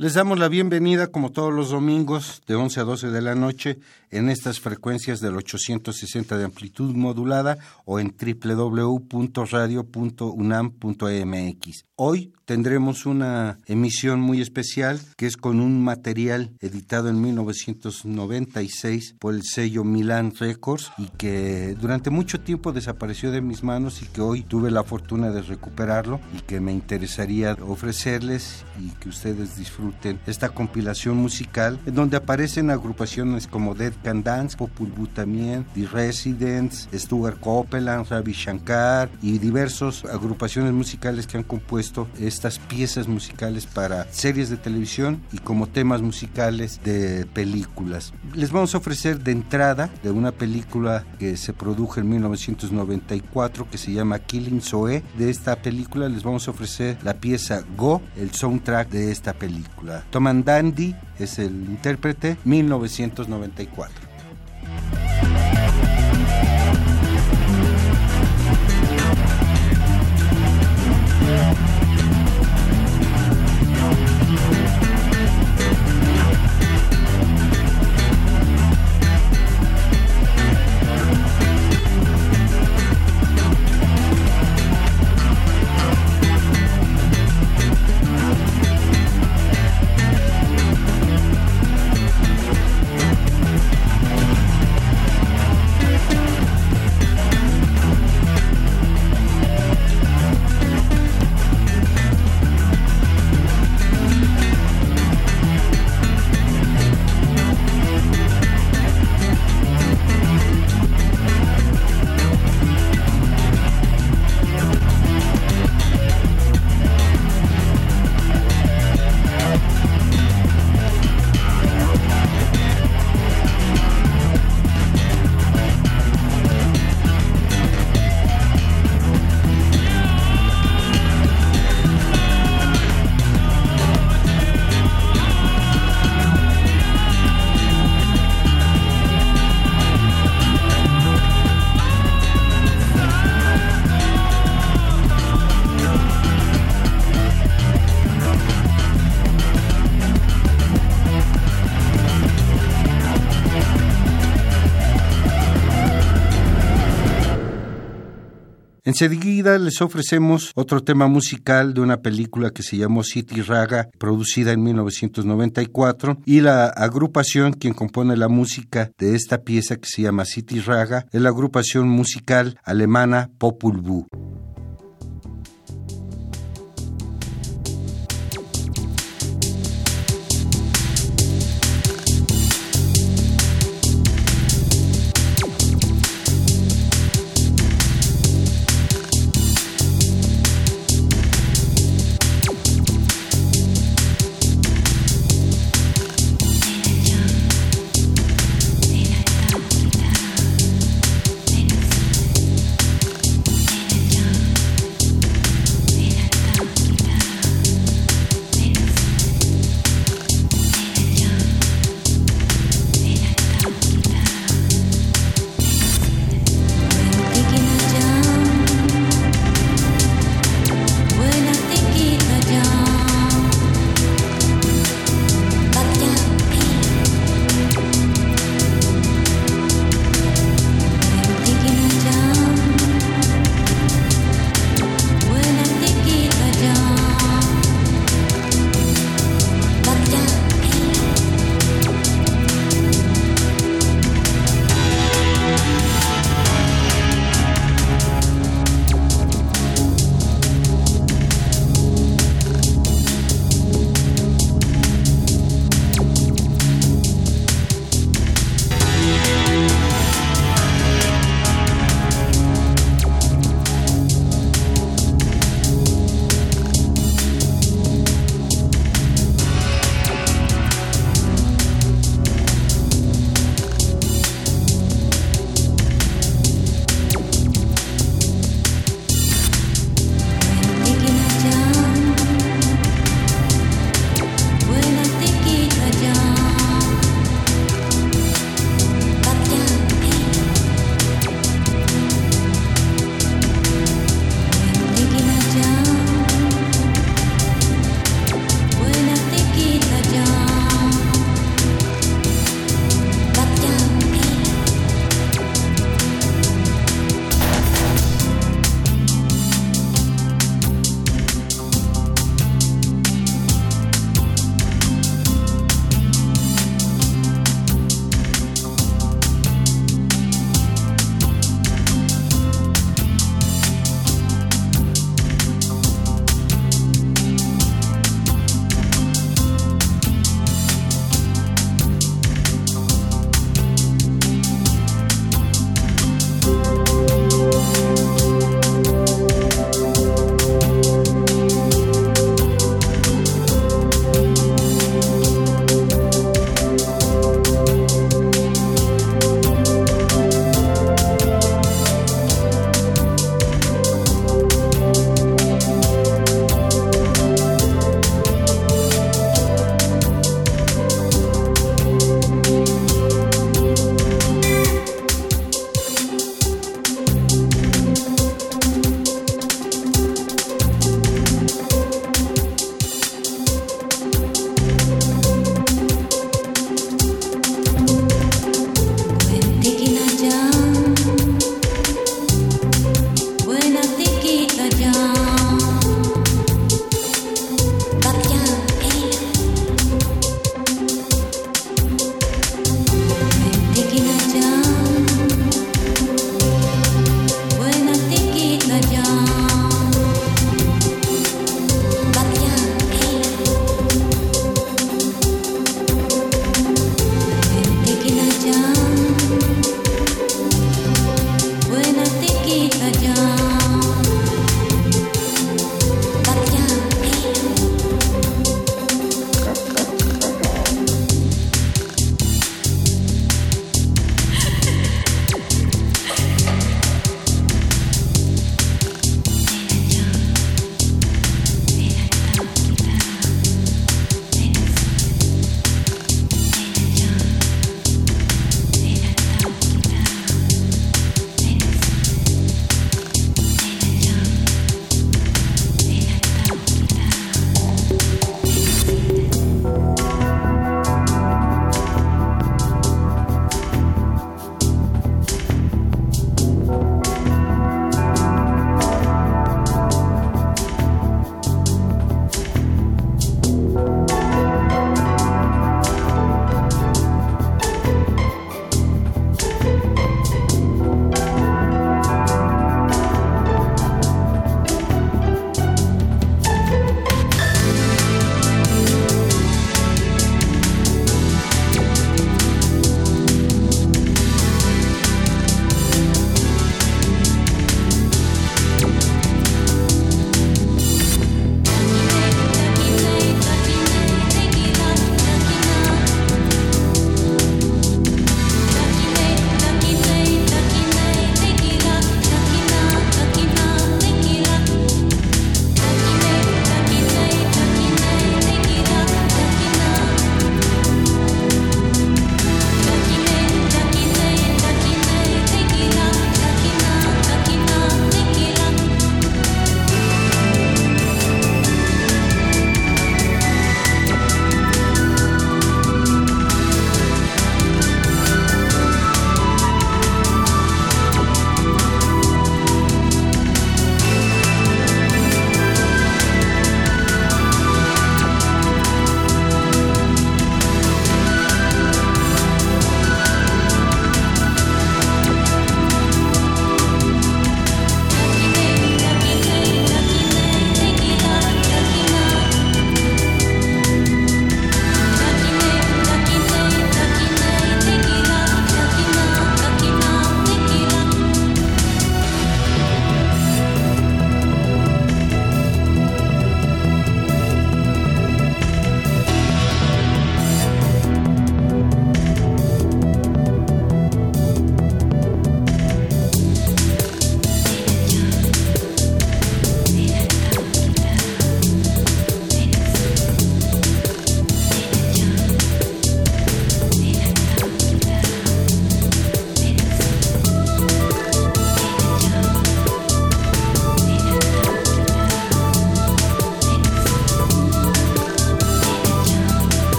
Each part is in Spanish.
Les damos la bienvenida como todos los domingos de 11 a 12 de la noche en estas frecuencias del 860 de amplitud modulada o en www.radio.unam.mx. Hoy tendremos una emisión muy especial que es con un material editado en 1996 por el sello Milan Records y que durante mucho tiempo desapareció de mis manos y que hoy tuve la fortuna de recuperarlo y que me interesaría ofrecerles y que ustedes disfruten esta compilación musical en donde aparecen agrupaciones como Dead Can Dance, Popul Vuh también, The Residents, Stuart Copeland, Ravi Shankar y diversas agrupaciones musicales que han compuesto estas piezas musicales para series de televisión y como temas musicales de películas. Les vamos a ofrecer de entrada de una película que se produjo en 1994 que se llama Killing Zoe. De esta película les vamos a ofrecer la pieza Go, el soundtrack de esta película. Toman Dandy es el intérprete 1994. Enseguida les ofrecemos otro tema musical de una película que se llamó City Raga, producida en 1994, y la agrupación quien compone la música de esta pieza que se llama City Raga es la agrupación musical alemana Popul Vuh.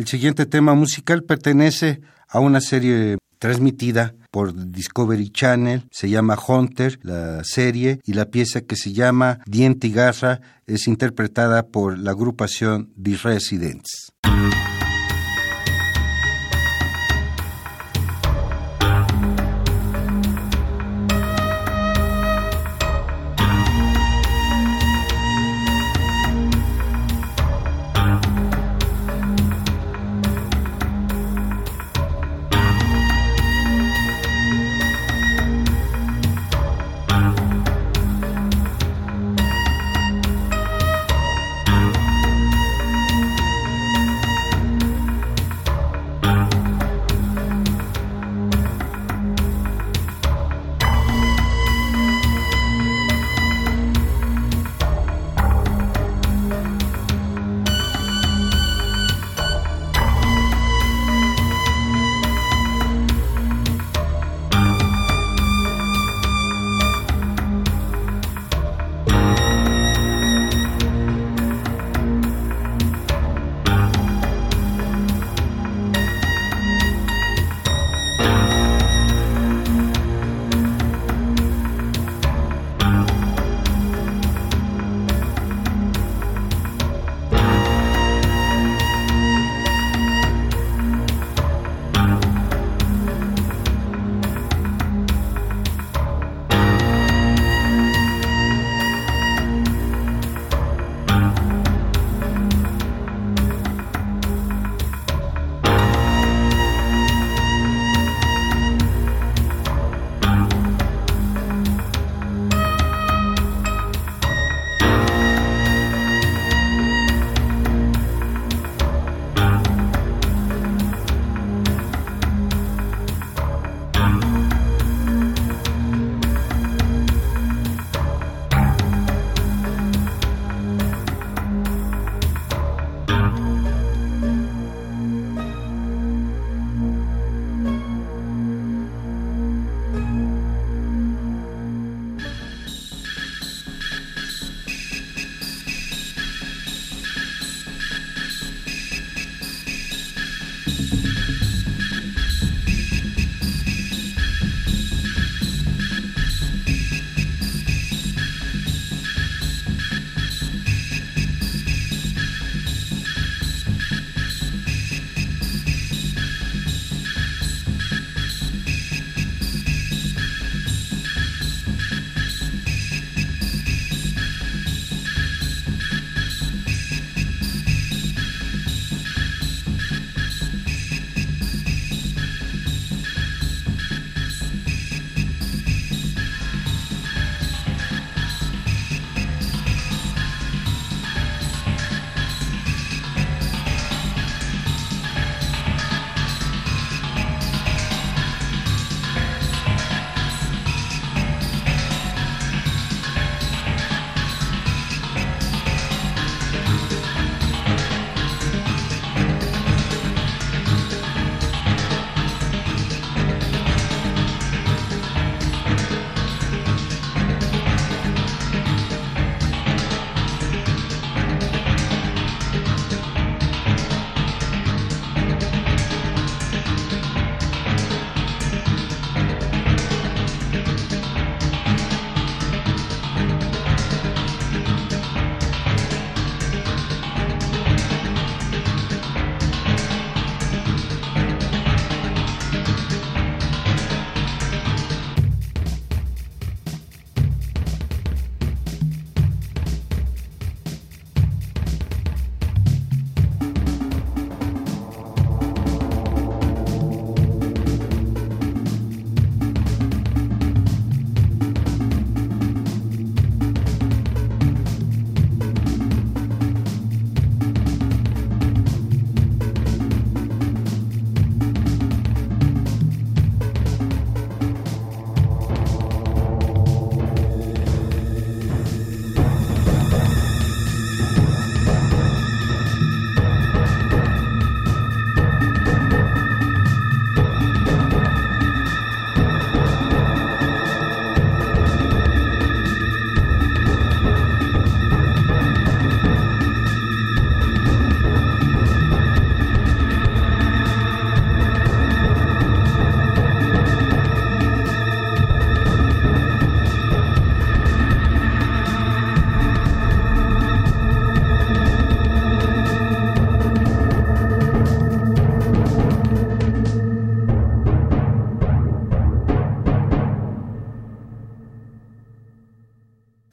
El siguiente tema musical pertenece a una serie transmitida por Discovery Channel, se llama Hunter, la serie, y la pieza que se llama Diente y Garra es interpretada por la agrupación The Residents.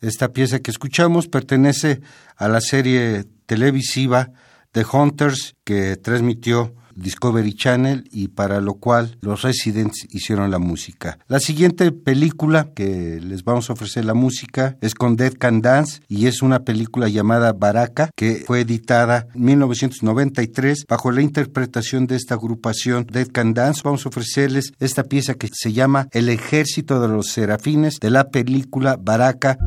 Esta pieza que escuchamos pertenece a la serie televisiva The Hunters que transmitió Discovery Channel y para lo cual los Residents hicieron la música. La siguiente película que les vamos a ofrecer la música es con Dead Can Dance y es una película llamada Baraka que fue editada en 1993 bajo la interpretación de esta agrupación Dead Can Dance. Vamos a ofrecerles esta pieza que se llama El Ejército de los Serafines de la película Baraka.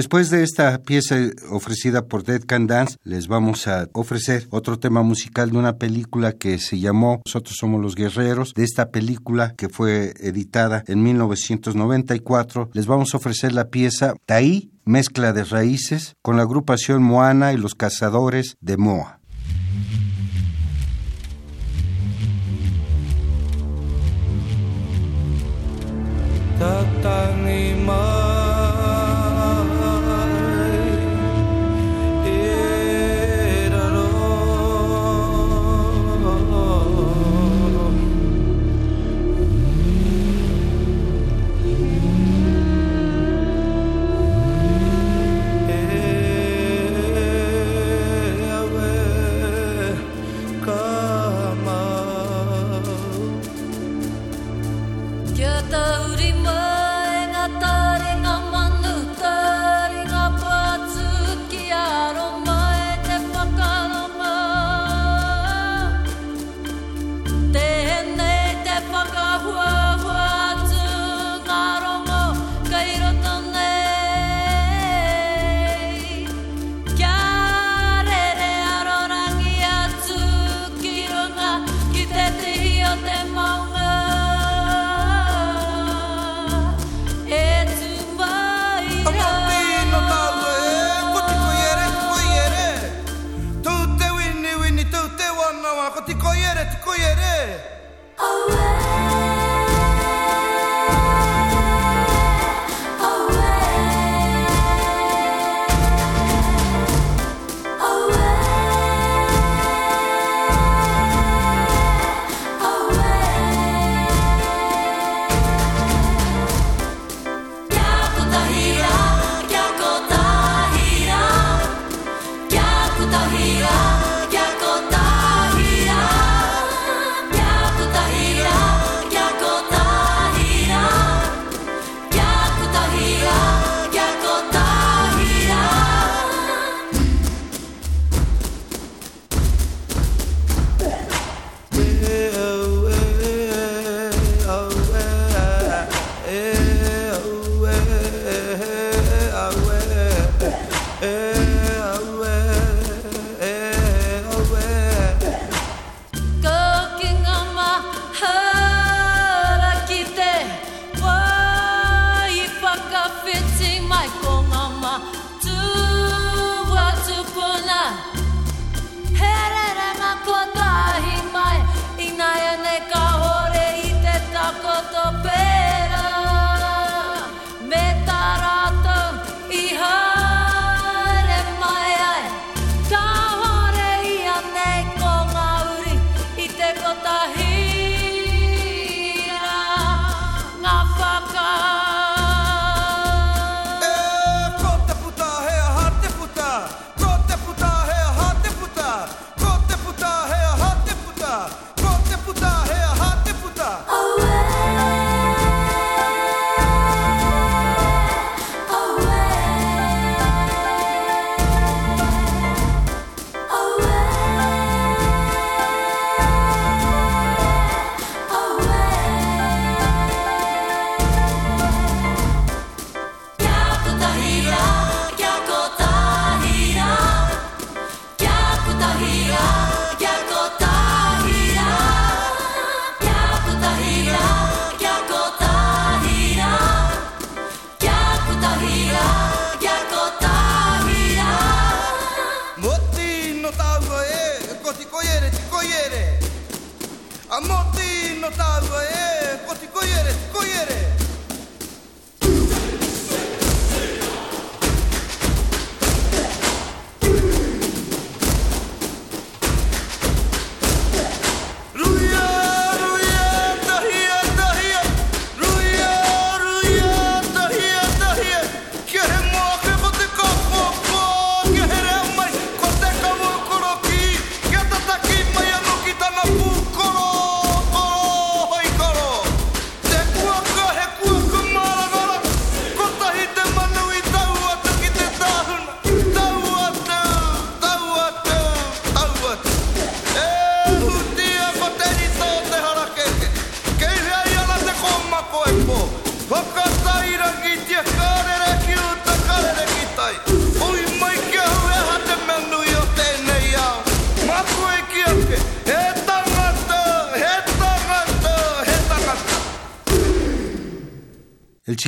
Después de esta pieza ofrecida por Dead Can Dance, les vamos a ofrecer otro tema musical de una película que se llamó Nosotros somos los guerreros. De esta película que fue editada en 1994, les vamos a ofrecer la pieza Taí, mezcla de raíces, con la agrupación Moana y los cazadores de Moa.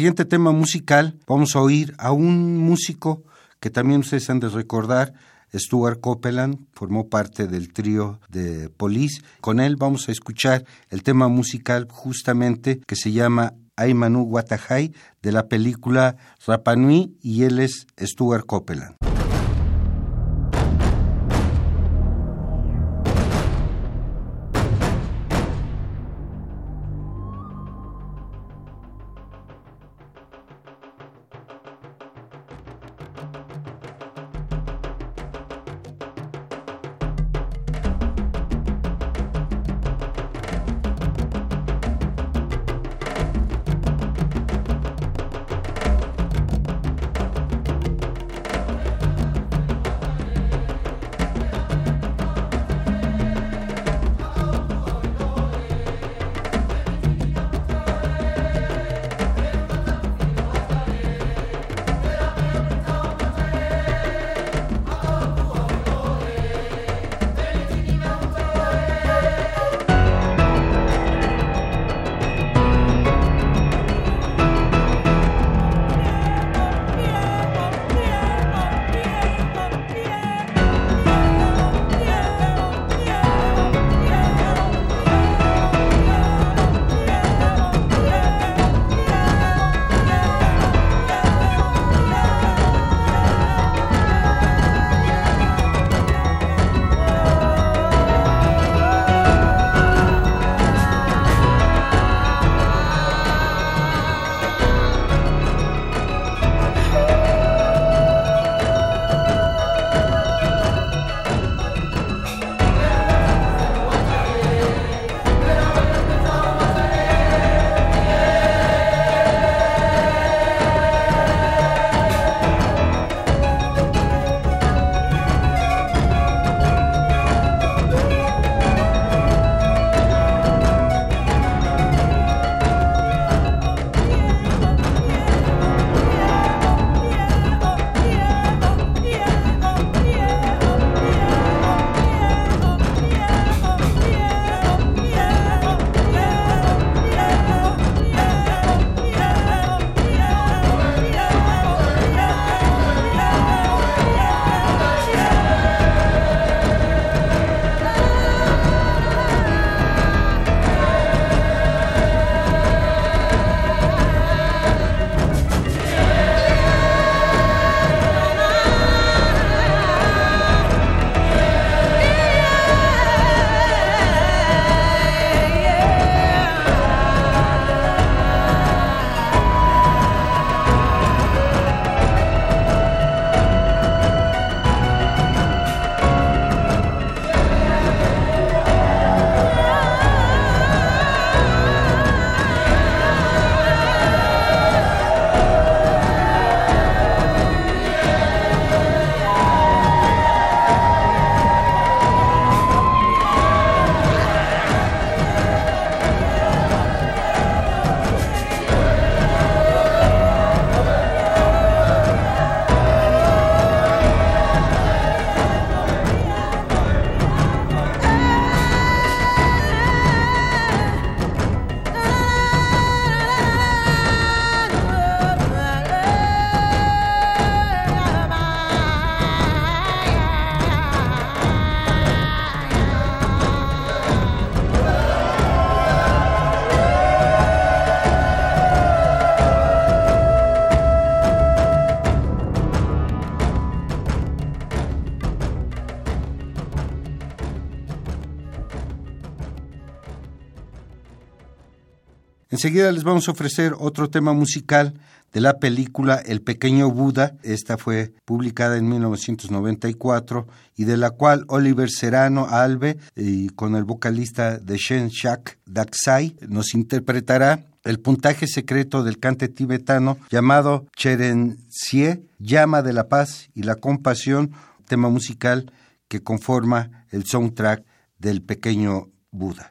Siguiente tema musical, vamos a oír a un músico que también ustedes han de recordar, Stuart Copeland, formó parte del trío de Police. Con él vamos a escuchar el tema musical justamente que se llama Aymanu Watahai de la película Rapanui y él es Stuart Copeland. Enseguida les vamos a ofrecer otro tema musical de la película El pequeño Buda. Esta fue publicada en 1994 y de la cual Oliver Serrano Albe y con el vocalista de Shen Shak Daksai nos interpretará el puntaje secreto del cante tibetano llamado Cherensie, llama de la paz y la compasión, tema musical que conforma el soundtrack del pequeño Buda.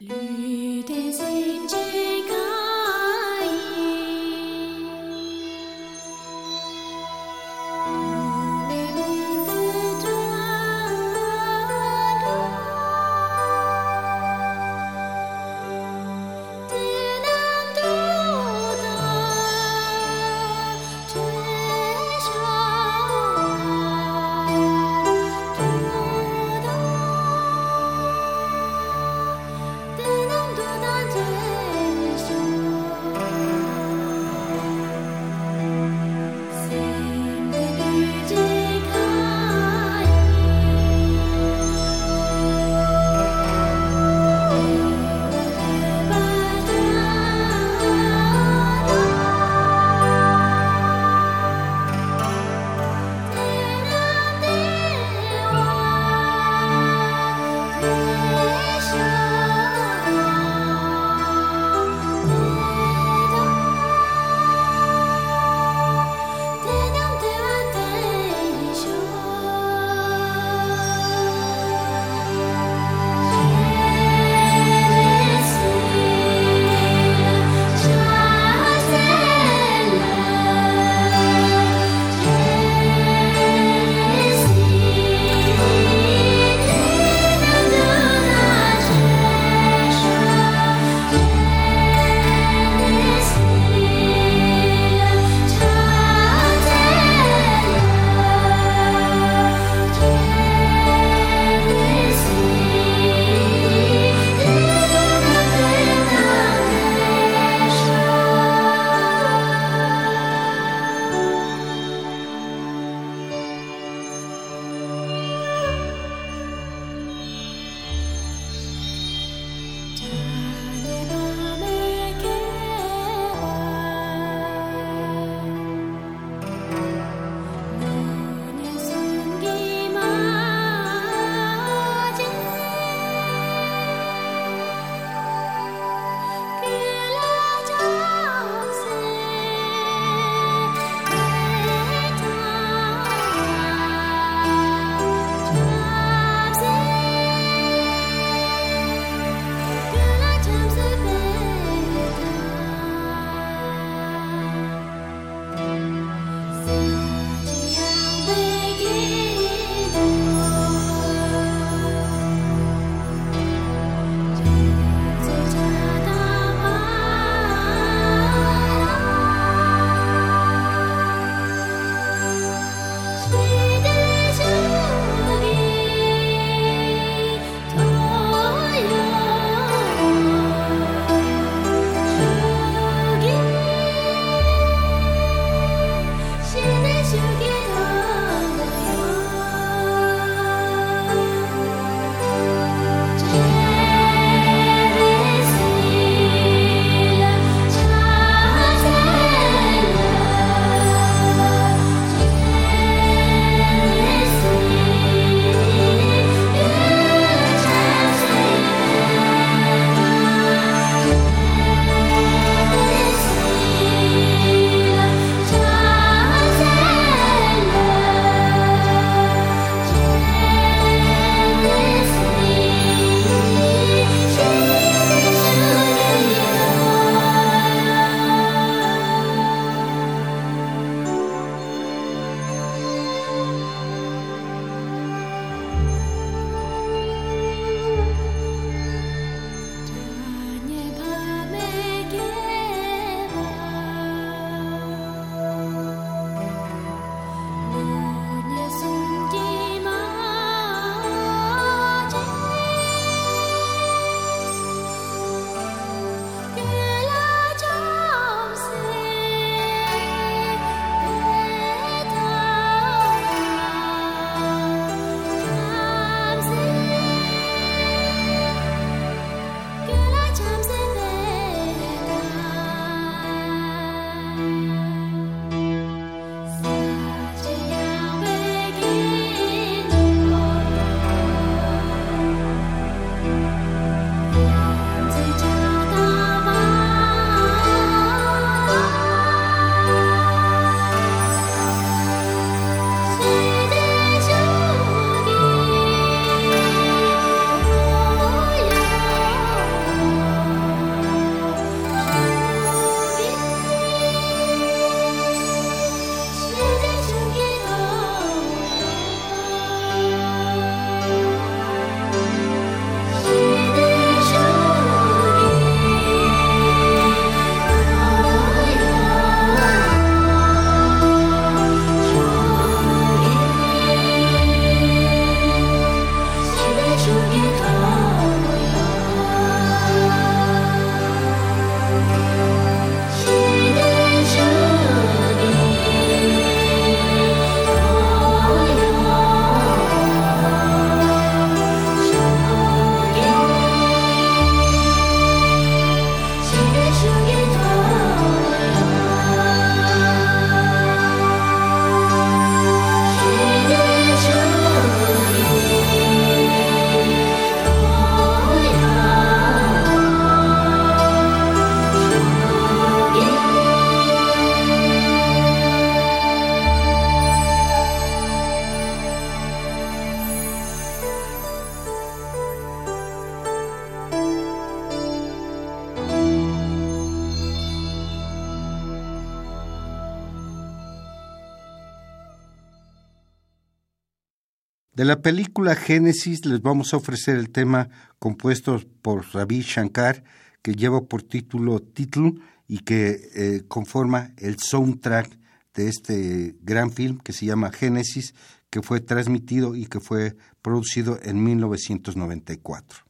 De la película Génesis les vamos a ofrecer el tema compuesto por Ravi Shankar, que lleva por título Título y que eh, conforma el soundtrack de este gran film que se llama Génesis, que fue transmitido y que fue producido en 1994.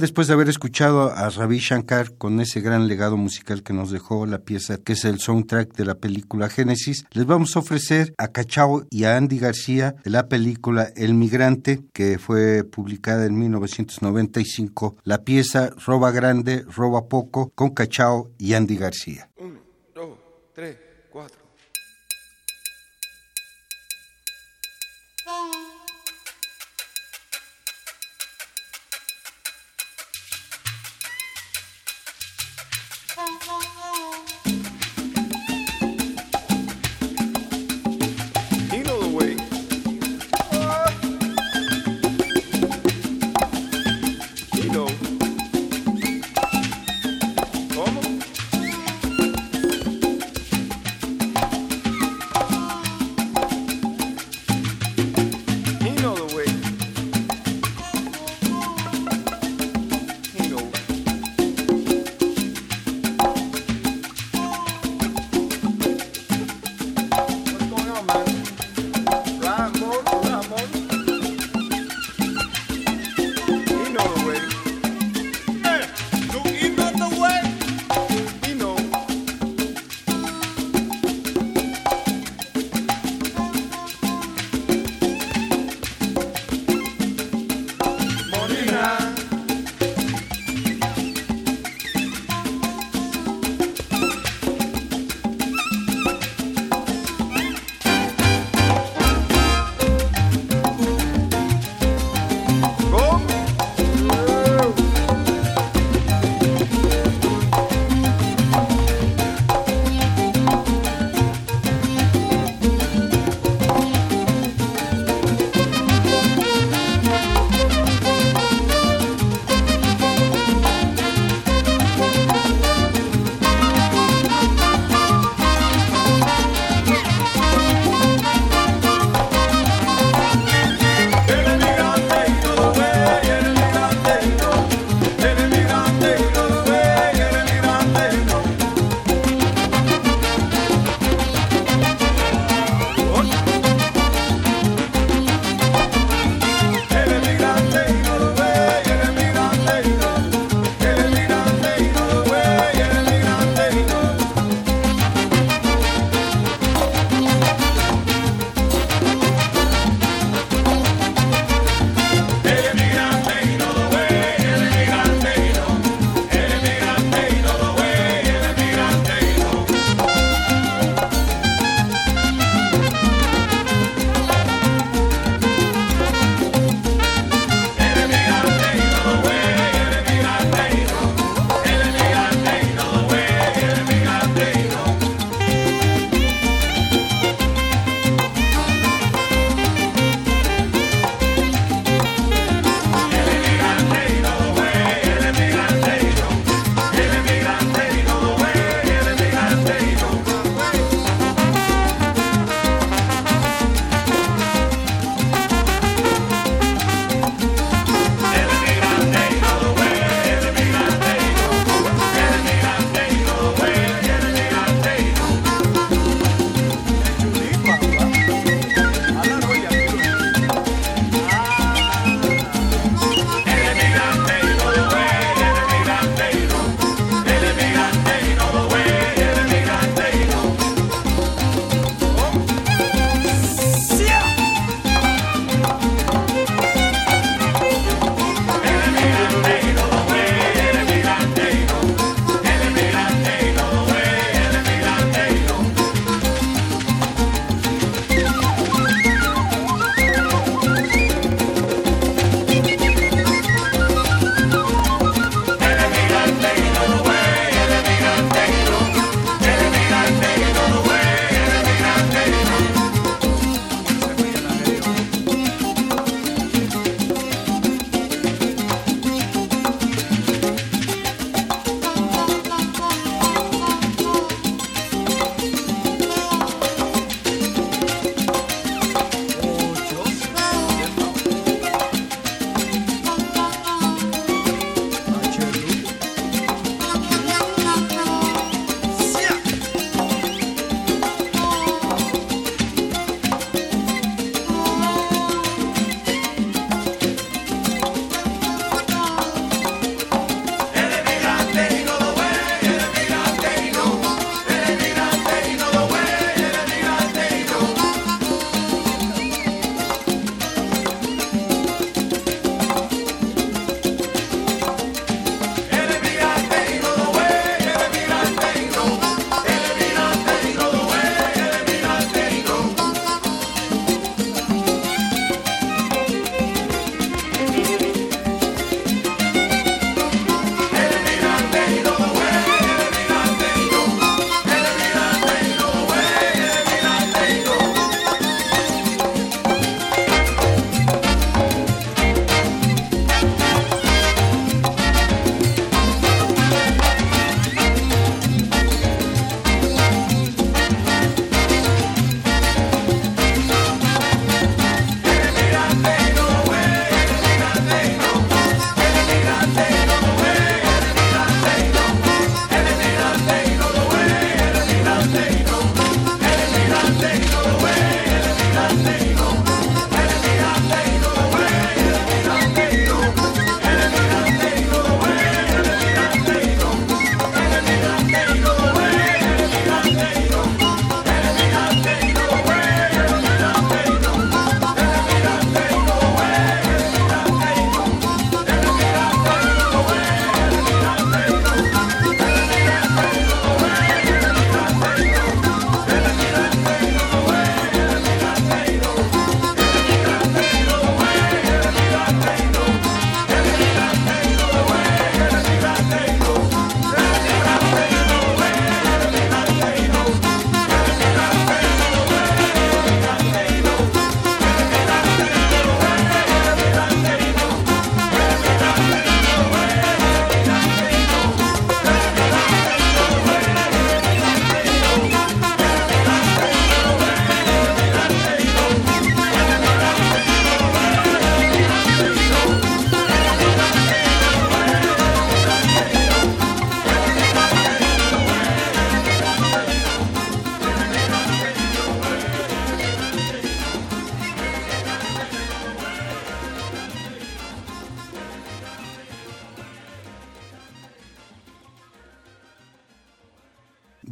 Después de haber escuchado a Ravi Shankar con ese gran legado musical que nos dejó la pieza, que es el soundtrack de la película Génesis, les vamos a ofrecer a Cachao y a Andy García la película El Migrante, que fue publicada en 1995, la pieza Roba Grande, Roba Poco, con Cachao y Andy García. Uno, dos, tres,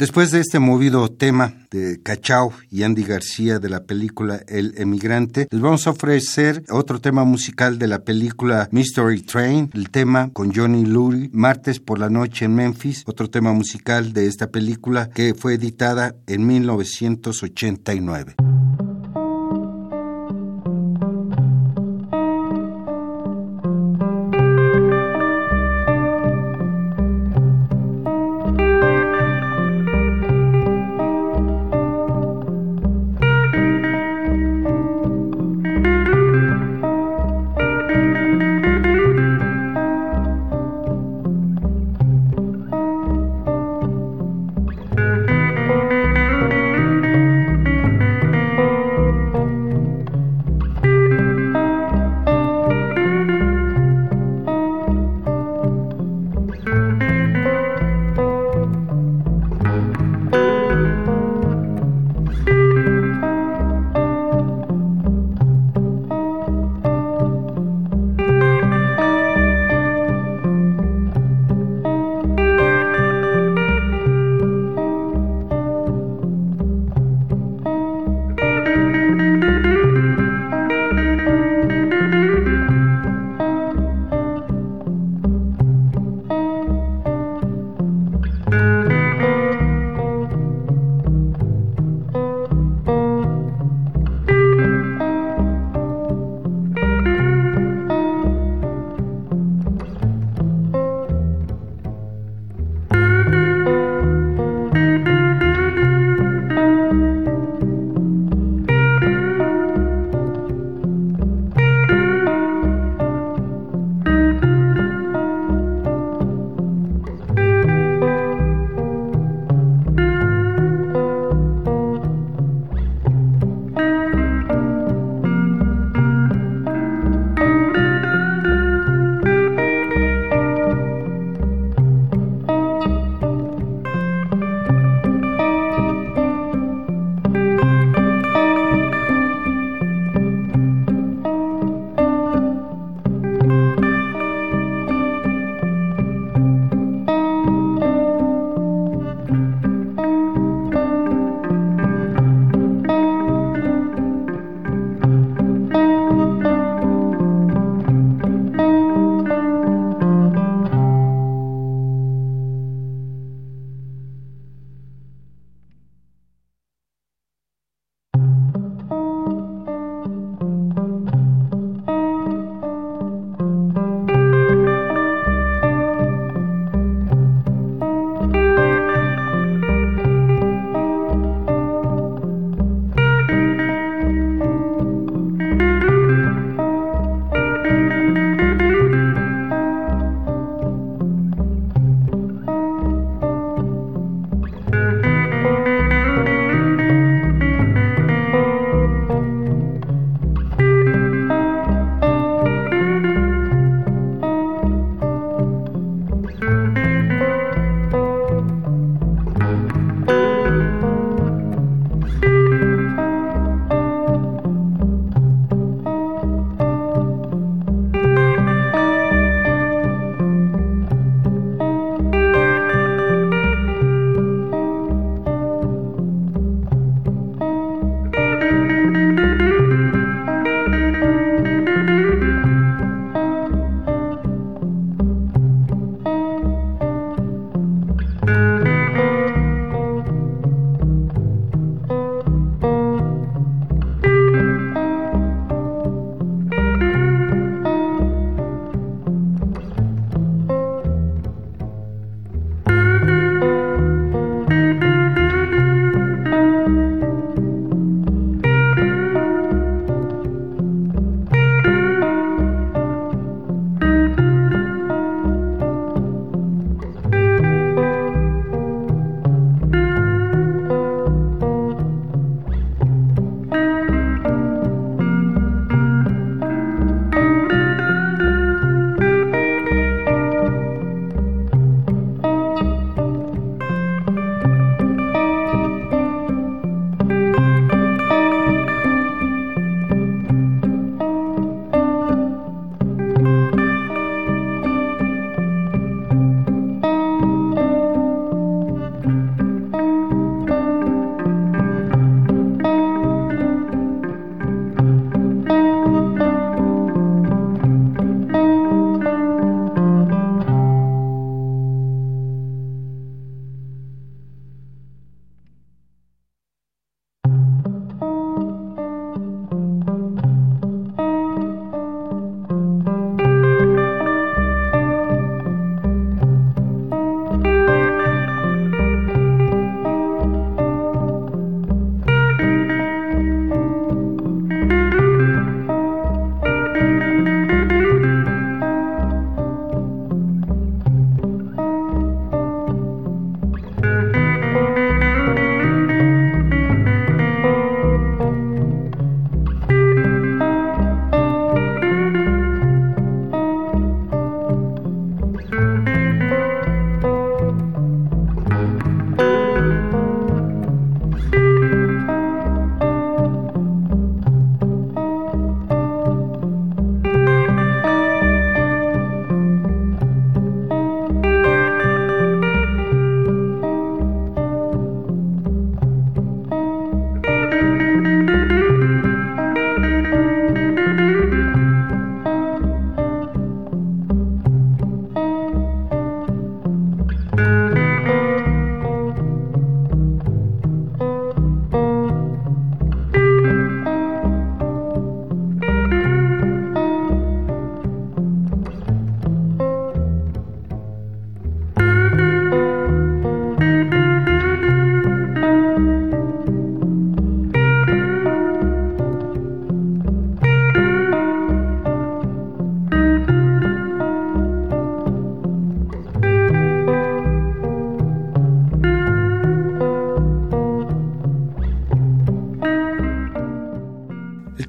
Después de este movido tema de Cachao y Andy García de la película El Emigrante, les vamos a ofrecer otro tema musical de la película Mystery Train, el tema con Johnny Lurie, Martes por la Noche en Memphis, otro tema musical de esta película que fue editada en 1989.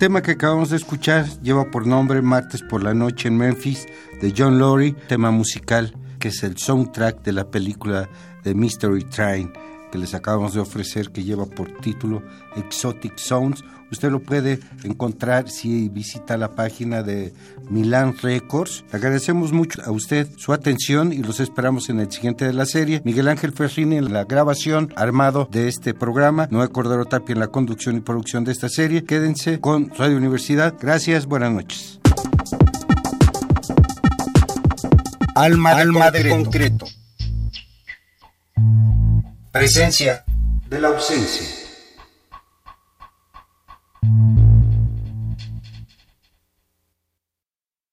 Tema que acabamos de escuchar lleva por nombre Martes por la Noche en Memphis de John Lowry, tema musical que es el soundtrack de la película de Mystery Train que les acabamos de ofrecer que lleva por título Exotic Sounds. Usted lo puede encontrar si visita la página de Milan Records. Agradecemos mucho a usted su atención y los esperamos en el siguiente de la serie. Miguel Ángel Ferrini en la grabación armado de este programa. Noé Cordero Tapia en la conducción y producción de esta serie. Quédense con Radio Universidad. Gracias, buenas noches. Alma de, concreto. Presencia de la ausencia.